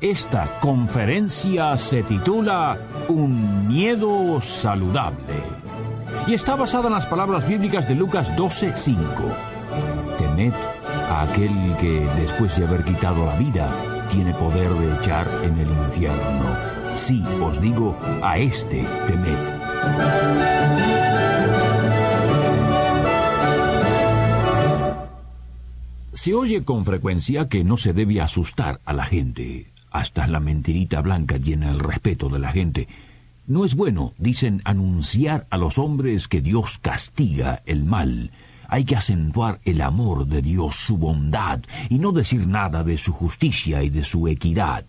Esta conferencia se titula Un miedo saludable y está basada en las palabras bíblicas de Lucas 12:5. Temed a aquel que después de haber quitado la vida tiene poder de echar en el infierno. Sí, os digo, a este temed. Se oye con frecuencia que no se debe asustar a la gente. Hasta la mentirita blanca llena el respeto de la gente. No es bueno, dicen, anunciar a los hombres que Dios castiga el mal. Hay que acentuar el amor de Dios, su bondad, y no decir nada de su justicia y de su equidad.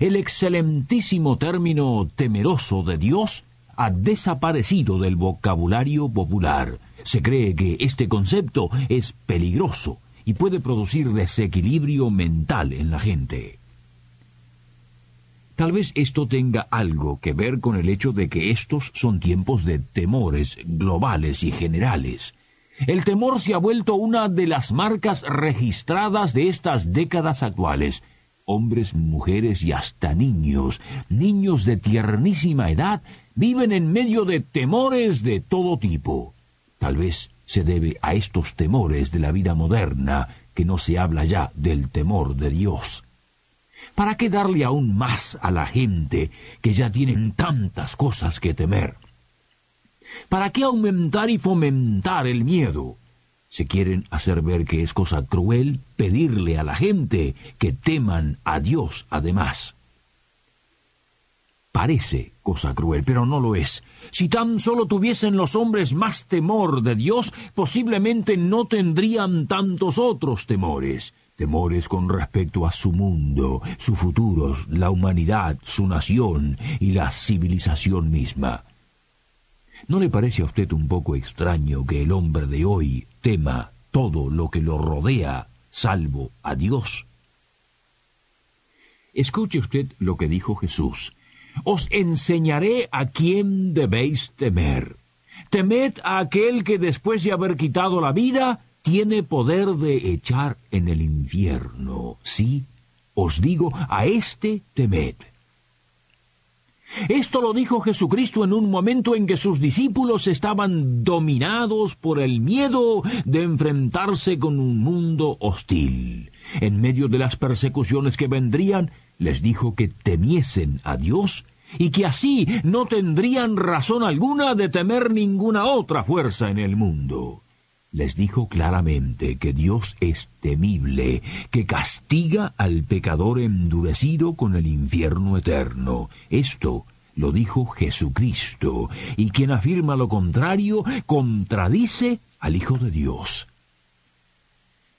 El excelentísimo término temeroso de Dios ha desaparecido del vocabulario popular. Se cree que este concepto es peligroso y puede producir desequilibrio mental en la gente. Tal vez esto tenga algo que ver con el hecho de que estos son tiempos de temores globales y generales. El temor se ha vuelto una de las marcas registradas de estas décadas actuales. Hombres, mujeres y hasta niños, niños de tiernísima edad, viven en medio de temores de todo tipo. Tal vez se debe a estos temores de la vida moderna que no se habla ya del temor de Dios. ¿Para qué darle aún más a la gente que ya tienen tantas cosas que temer? ¿Para qué aumentar y fomentar el miedo? Se quieren hacer ver que es cosa cruel pedirle a la gente que teman a Dios además. Parece cosa cruel, pero no lo es. Si tan solo tuviesen los hombres más temor de Dios, posiblemente no tendrían tantos otros temores temores con respecto a su mundo, su futuro, la humanidad, su nación y la civilización misma. ¿No le parece a usted un poco extraño que el hombre de hoy tema todo lo que lo rodea, salvo a Dios? Escuche usted lo que dijo Jesús. Os enseñaré a quién debéis temer. Temed a aquel que después de haber quitado la vida, tiene poder de echar en el infierno. Sí, os digo, a éste temed. Esto lo dijo Jesucristo en un momento en que sus discípulos estaban dominados por el miedo de enfrentarse con un mundo hostil. En medio de las persecuciones que vendrían, les dijo que temiesen a Dios y que así no tendrían razón alguna de temer ninguna otra fuerza en el mundo les dijo claramente que Dios es temible, que castiga al pecador endurecido con el infierno eterno. Esto lo dijo Jesucristo, y quien afirma lo contrario contradice al Hijo de Dios.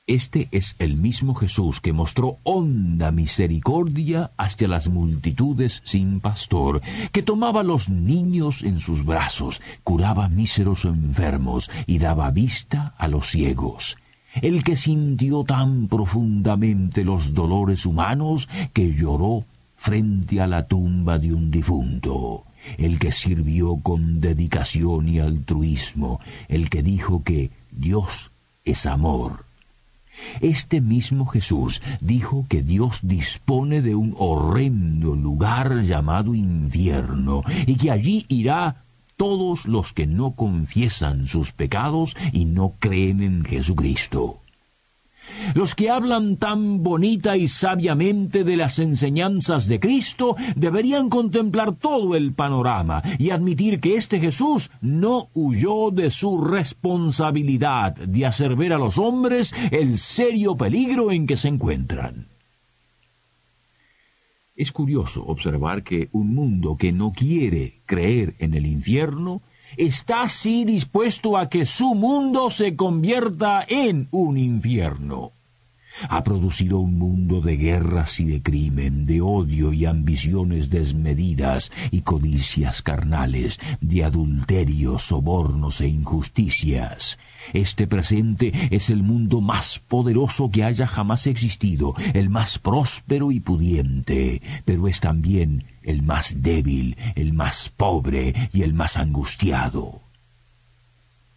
Este es el mismo Jesús que mostró honda misericordia hacia las multitudes sin pastor, que tomaba los niños en sus brazos, curaba míseros enfermos y daba vista a los ciegos. El que sintió tan profundamente los dolores humanos que lloró frente a la tumba de un difunto. El que sirvió con dedicación y altruismo, el que dijo que Dios es amor este mismo Jesús dijo que Dios dispone de un horrendo lugar llamado infierno y que allí irá todos los que no confiesan sus pecados y no creen en Jesucristo. Los que hablan tan bonita y sabiamente de las enseñanzas de Cristo deberían contemplar todo el panorama y admitir que este Jesús no huyó de su responsabilidad de hacer ver a los hombres el serio peligro en que se encuentran. Es curioso observar que un mundo que no quiere creer en el infierno está así dispuesto a que su mundo se convierta en un infierno. Ha producido un mundo de guerras y de crimen, de odio y ambiciones desmedidas y codicias carnales, de adulterio, sobornos e injusticias. Este presente es el mundo más poderoso que haya jamás existido, el más próspero y pudiente, pero es también el más débil, el más pobre y el más angustiado.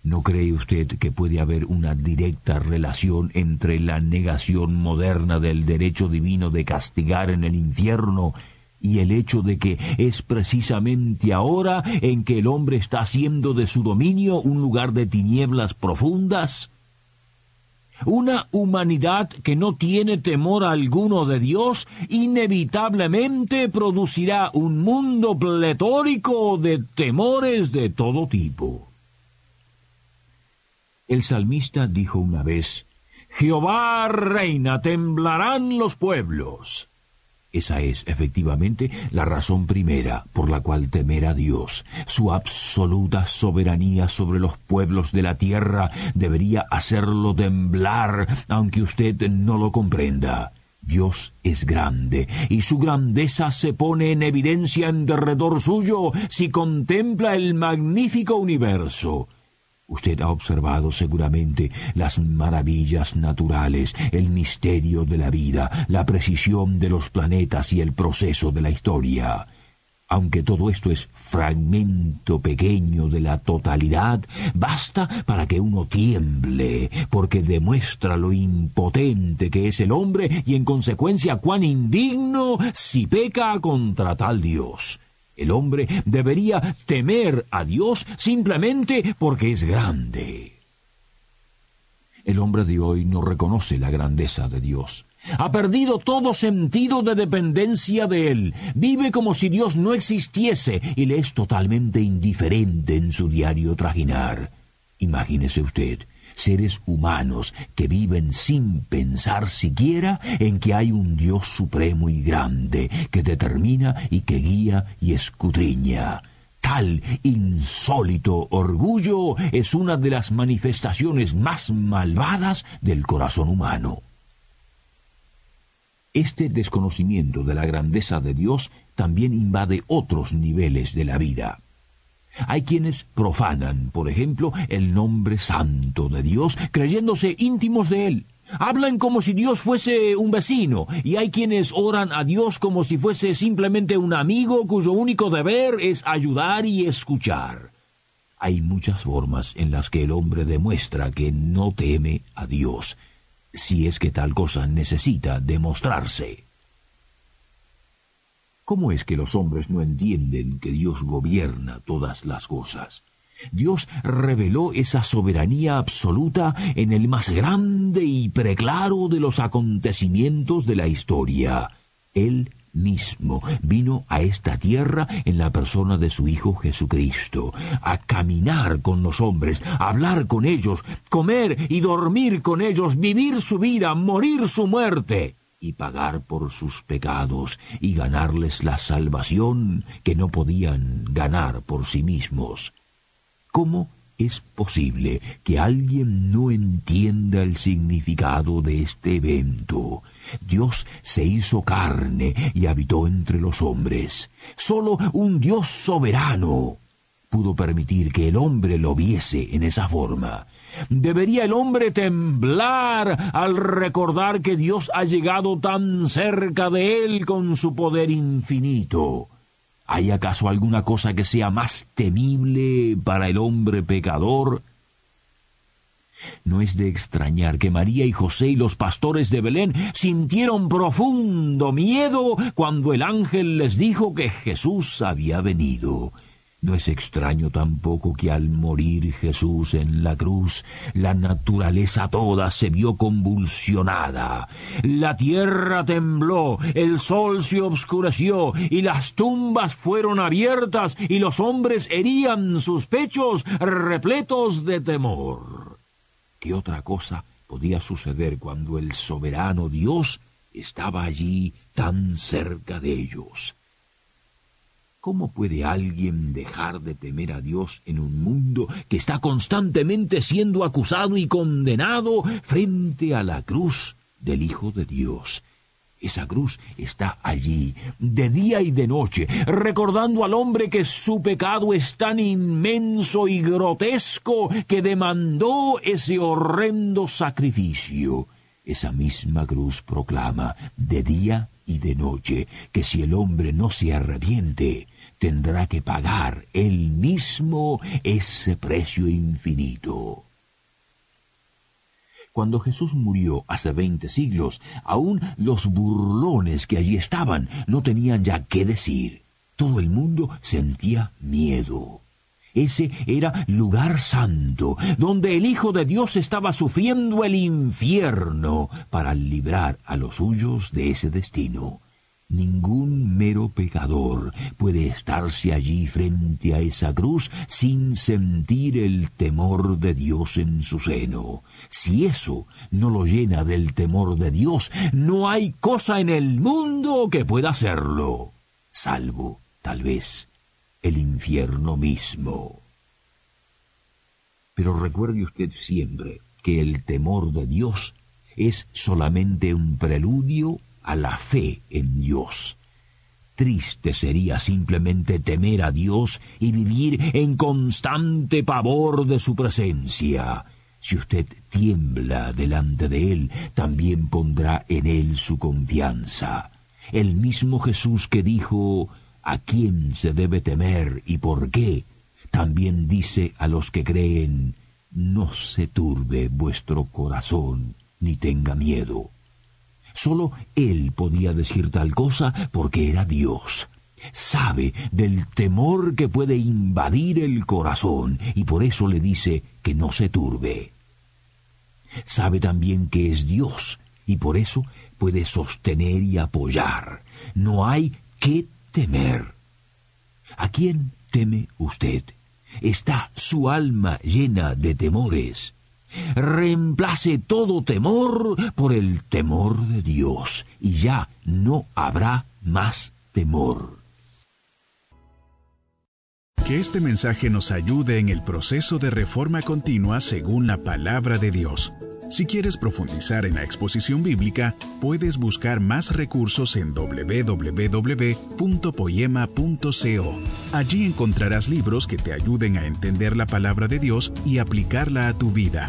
¿No cree usted que puede haber una directa relación entre la negación moderna del derecho divino de castigar en el infierno y el hecho de que es precisamente ahora en que el hombre está haciendo de su dominio un lugar de tinieblas profundas? Una humanidad que no tiene temor alguno de Dios inevitablemente producirá un mundo pletórico de temores de todo tipo. El salmista dijo una vez, Jehová reina, temblarán los pueblos. Esa es, efectivamente, la razón primera por la cual temer a Dios. Su absoluta soberanía sobre los pueblos de la tierra debería hacerlo temblar, aunque usted no lo comprenda. Dios es grande, y su grandeza se pone en evidencia en derredor suyo si contempla el magnífico universo. Usted ha observado seguramente las maravillas naturales, el misterio de la vida, la precisión de los planetas y el proceso de la historia. Aunque todo esto es fragmento pequeño de la totalidad, basta para que uno tiemble, porque demuestra lo impotente que es el hombre y en consecuencia cuán indigno si peca contra tal Dios. El hombre debería temer a Dios simplemente porque es grande. El hombre de hoy no reconoce la grandeza de Dios. Ha perdido todo sentido de dependencia de Él. Vive como si Dios no existiese y le es totalmente indiferente en su diario trajinar. Imagínese usted seres humanos que viven sin pensar siquiera en que hay un Dios supremo y grande que determina y que guía y escudriña. Tal insólito orgullo es una de las manifestaciones más malvadas del corazón humano. Este desconocimiento de la grandeza de Dios también invade otros niveles de la vida. Hay quienes profanan, por ejemplo, el nombre santo de Dios, creyéndose íntimos de Él. Hablan como si Dios fuese un vecino, y hay quienes oran a Dios como si fuese simplemente un amigo cuyo único deber es ayudar y escuchar. Hay muchas formas en las que el hombre demuestra que no teme a Dios, si es que tal cosa necesita demostrarse. ¿Cómo es que los hombres no entienden que Dios gobierna todas las cosas? Dios reveló esa soberanía absoluta en el más grande y preclaro de los acontecimientos de la historia. Él mismo vino a esta tierra en la persona de su Hijo Jesucristo, a caminar con los hombres, a hablar con ellos, comer y dormir con ellos, vivir su vida, morir su muerte y pagar por sus pecados y ganarles la salvación que no podían ganar por sí mismos. ¿Cómo es posible que alguien no entienda el significado de este evento? Dios se hizo carne y habitó entre los hombres. Solo un Dios soberano pudo permitir que el hombre lo viese en esa forma. ¿Debería el hombre temblar al recordar que Dios ha llegado tan cerca de él con su poder infinito? ¿Hay acaso alguna cosa que sea más temible para el hombre pecador? No es de extrañar que María y José y los pastores de Belén sintieron profundo miedo cuando el ángel les dijo que Jesús había venido. No es extraño tampoco que al morir Jesús en la cruz, la naturaleza toda se vio convulsionada. La tierra tembló, el sol se obscureció, y las tumbas fueron abiertas, y los hombres herían sus pechos repletos de temor. ¿Qué otra cosa podía suceder cuando el soberano Dios estaba allí tan cerca de ellos? ¿Cómo puede alguien dejar de temer a Dios en un mundo que está constantemente siendo acusado y condenado frente a la cruz del Hijo de Dios. Esa cruz está allí, de día y de noche, recordando al hombre que su pecado es tan inmenso y grotesco que demandó ese horrendo sacrificio. Esa misma cruz proclama de día y de noche que si el hombre no se arrepiente, tendrá que pagar él mismo ese precio infinito. Cuando Jesús murió hace veinte siglos, aún los burlones que allí estaban no tenían ya qué decir. Todo el mundo sentía miedo. Ese era lugar santo, donde el Hijo de Dios estaba sufriendo el infierno para librar a los suyos de ese destino. Ningún mero pecador puede estarse allí frente a esa cruz sin sentir el temor de Dios en su seno. Si eso no lo llena del temor de Dios, no hay cosa en el mundo que pueda hacerlo, salvo, tal vez, el infierno mismo. Pero recuerde usted siempre que el temor de Dios es solamente un preludio a la fe en Dios. Triste sería simplemente temer a Dios y vivir en constante pavor de su presencia. Si usted tiembla delante de Él, también pondrá en Él su confianza. El mismo Jesús que dijo, ¿a quién se debe temer y por qué? También dice a los que creen, no se turbe vuestro corazón, ni tenga miedo. Solo Él podía decir tal cosa porque era Dios. Sabe del temor que puede invadir el corazón y por eso le dice que no se turbe. Sabe también que es Dios y por eso puede sostener y apoyar. No hay que temer. ¿A quién teme usted? ¿Está su alma llena de temores? Reemplace todo temor por el temor de Dios y ya no habrá más temor. Que este mensaje nos ayude en el proceso de reforma continua según la palabra de Dios. Si quieres profundizar en la exposición bíblica, puedes buscar más recursos en www.poema.co. Allí encontrarás libros que te ayuden a entender la palabra de Dios y aplicarla a tu vida.